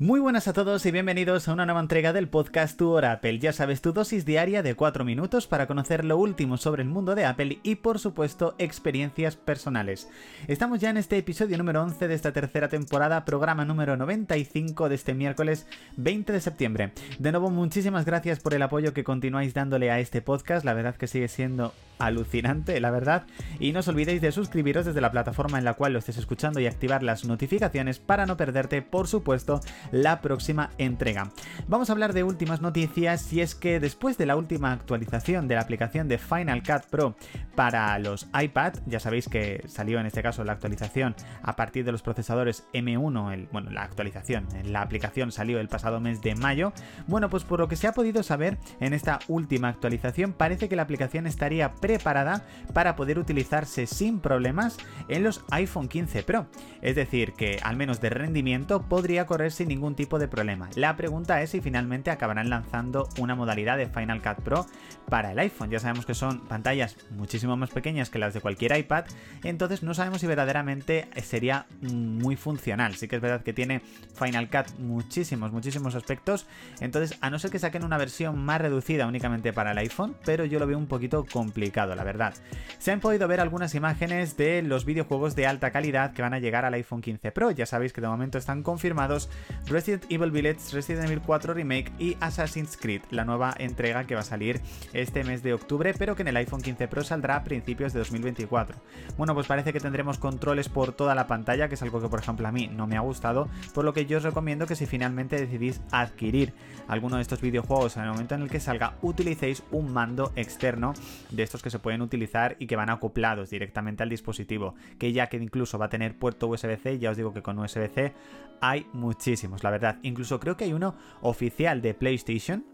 Muy buenas a todos y bienvenidos a una nueva entrega del podcast Tu Hora Apple. Ya sabes, tu dosis diaria de 4 minutos para conocer lo último sobre el mundo de Apple y por supuesto experiencias personales. Estamos ya en este episodio número 11 de esta tercera temporada, programa número 95 de este miércoles 20 de septiembre. De nuevo, muchísimas gracias por el apoyo que continuáis dándole a este podcast, la verdad que sigue siendo alucinante, la verdad. Y no os olvidéis de suscribiros desde la plataforma en la cual lo estés escuchando y activar las notificaciones para no perderte, por supuesto, la próxima entrega. Vamos a hablar de últimas noticias y es que después de la última actualización de la aplicación de Final Cut Pro para los iPad, ya sabéis que salió en este caso la actualización a partir de los procesadores M1, el, bueno, la actualización, la aplicación salió el pasado mes de mayo. Bueno, pues por lo que se ha podido saber en esta última actualización parece que la aplicación estaría preparada para poder utilizarse sin problemas en los iPhone 15 Pro. Es decir, que al menos de rendimiento podría correr sin ningún tipo de problema. La pregunta es si finalmente acabarán lanzando una modalidad de Final Cut Pro para el iPhone. Ya sabemos que son pantallas muchísimo más pequeñas que las de cualquier iPad, entonces no sabemos si verdaderamente sería muy funcional. Sí que es verdad que tiene Final Cut muchísimos, muchísimos aspectos, entonces a no ser que saquen una versión más reducida únicamente para el iPhone, pero yo lo veo un poquito complicado la verdad. Se han podido ver algunas imágenes de los videojuegos de alta calidad que van a llegar al iPhone 15 Pro. Ya sabéis que de momento están confirmados Resident Evil Village, Resident Evil 4 Remake y Assassin's Creed, la nueva entrega que va a salir este mes de octubre, pero que en el iPhone 15 Pro saldrá a principios de 2024. Bueno, pues parece que tendremos controles por toda la pantalla, que es algo que por ejemplo a mí no me ha gustado, por lo que yo os recomiendo que si finalmente decidís adquirir alguno de estos videojuegos en el momento en el que salga, utilicéis un mando externo de estos que se pueden utilizar y que van acoplados directamente al dispositivo, que ya que incluso va a tener puerto USB-C, ya os digo que con USB-C hay muchísimos, la verdad. Incluso creo que hay uno oficial de PlayStation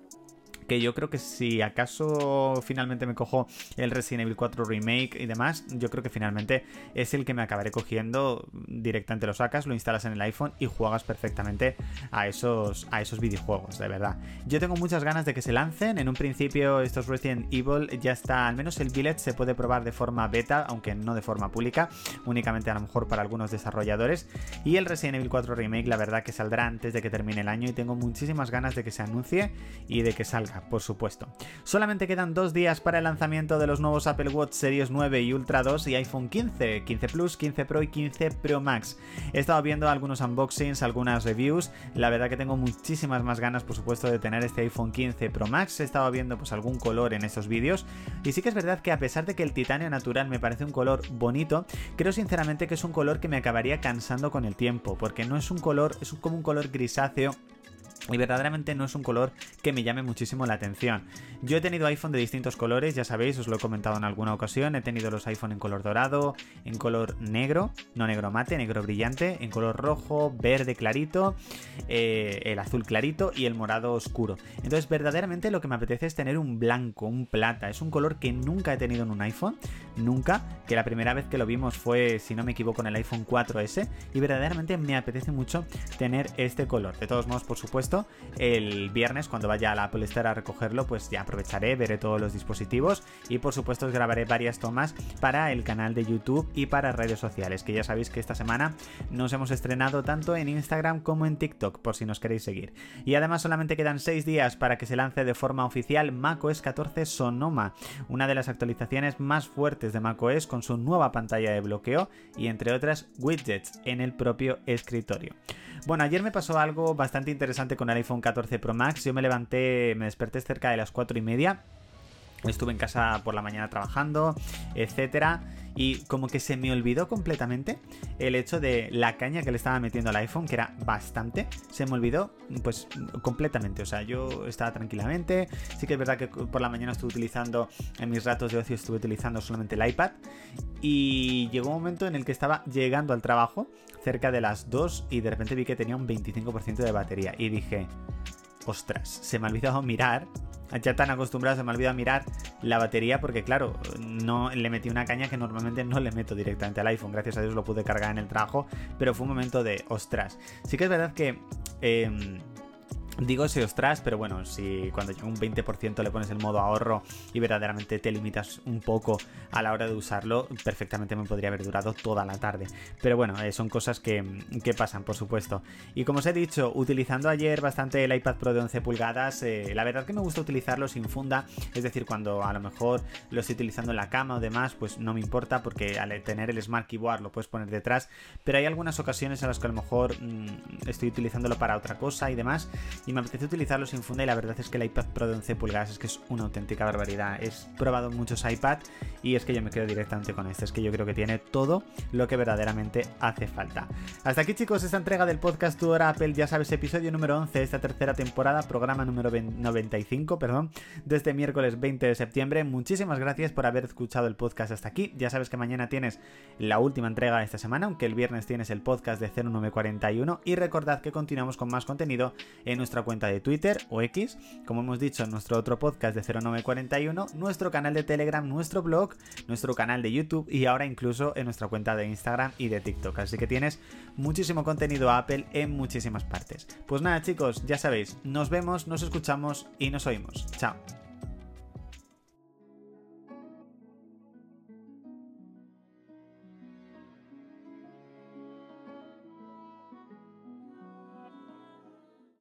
que yo creo que si acaso finalmente me cojo el Resident Evil 4 Remake y demás, yo creo que finalmente es el que me acabaré cogiendo directamente lo sacas, lo instalas en el iPhone y juegas perfectamente a esos, a esos videojuegos, de verdad. Yo tengo muchas ganas de que se lancen, en un principio estos Resident Evil ya está, al menos el Village se puede probar de forma beta, aunque no de forma pública, únicamente a lo mejor para algunos desarrolladores, y el Resident Evil 4 Remake la verdad que saldrá antes de que termine el año y tengo muchísimas ganas de que se anuncie y de que salga por supuesto. Solamente quedan dos días para el lanzamiento de los nuevos Apple Watch Series 9 y Ultra 2 y iPhone 15, 15 Plus, 15 Pro y 15 Pro Max. He estado viendo algunos unboxings, algunas reviews, la verdad que tengo muchísimas más ganas por supuesto de tener este iPhone 15 Pro Max, he estado viendo pues algún color en estos vídeos y sí que es verdad que a pesar de que el titanio natural me parece un color bonito, creo sinceramente que es un color que me acabaría cansando con el tiempo, porque no es un color, es como un color grisáceo y verdaderamente no es un color que me llame muchísimo la atención. Yo he tenido iPhone de distintos colores, ya sabéis, os lo he comentado en alguna ocasión. He tenido los iPhone en color dorado, en color negro, no negro mate, negro brillante, en color rojo, verde clarito, eh, el azul clarito y el morado oscuro. Entonces, verdaderamente lo que me apetece es tener un blanco, un plata. Es un color que nunca he tenido en un iPhone, nunca. Que la primera vez que lo vimos fue, si no me equivoco, en el iPhone 4S. Y verdaderamente me apetece mucho tener este color. De todos modos, por supuesto el viernes, cuando vaya a la Apple Store a recogerlo, pues ya aprovecharé, veré todos los dispositivos y por supuesto os grabaré varias tomas para el canal de YouTube y para redes sociales, que ya sabéis que esta semana nos hemos estrenado tanto en Instagram como en TikTok, por si nos queréis seguir. Y además solamente quedan 6 días para que se lance de forma oficial macOS 14 Sonoma, una de las actualizaciones más fuertes de macOS con su nueva pantalla de bloqueo y entre otras widgets en el propio escritorio. Bueno, ayer me pasó algo bastante interesante con el iPhone 14 Pro Max. Yo me levanté, me desperté cerca de las 4 y media. Estuve en casa por la mañana trabajando, etcétera y como que se me olvidó completamente el hecho de la caña que le estaba metiendo al iPhone, que era bastante, se me olvidó pues completamente, o sea, yo estaba tranquilamente, sí que es verdad que por la mañana estuve utilizando, en mis ratos de ocio estuve utilizando solamente el iPad y llegó un momento en el que estaba llegando al trabajo cerca de las 2 y de repente vi que tenía un 25% de batería y dije, ostras, se me ha olvidado mirar ya tan acostumbrado, se me olvidado mirar la batería porque claro, no le metí una caña que normalmente no le meto directamente al iPhone. Gracias a Dios lo pude cargar en el trabajo, pero fue un momento de ostras. Sí que es verdad que... Em, Digo ese ostras, pero bueno, si cuando llega un 20% le pones el modo ahorro y verdaderamente te limitas un poco a la hora de usarlo, perfectamente me podría haber durado toda la tarde. Pero bueno, eh, son cosas que, pasan, por supuesto. Y como os he dicho, utilizando ayer bastante el iPad Pro de 11 pulgadas, eh, la verdad que me gusta utilizarlo sin funda, es decir, cuando a lo mejor lo estoy utilizando en la cama o demás, pues no me importa porque al tener el Smart Keyboard lo puedes poner detrás, pero hay algunas ocasiones en las que a lo mejor mm, estoy utilizándolo para otra cosa y demás y me apetece utilizarlo sin funda y la verdad es que el iPad Pro de 11 pulgadas es que es una auténtica barbaridad. He probado muchos iPad y es que yo me quedo directamente con este, es que yo creo que tiene todo lo que verdaderamente hace falta. Hasta aquí chicos esta entrega del podcast Tu Hora Apple, ya sabes, episodio número 11 de esta tercera temporada, programa número 95, perdón, desde este miércoles 20 de septiembre. Muchísimas gracias por haber escuchado el podcast hasta aquí. Ya sabes que mañana tienes la última entrega de esta semana, aunque el viernes tienes el podcast de 0941 y recordad que continuamos con más contenido en nuestra cuenta de Twitter o X, como hemos dicho en nuestro otro podcast de 0941, nuestro canal de Telegram, nuestro blog, nuestro canal de YouTube y ahora incluso en nuestra cuenta de Instagram y de TikTok. Así que tienes muchísimo contenido Apple en muchísimas partes. Pues nada chicos, ya sabéis, nos vemos, nos escuchamos y nos oímos. Chao.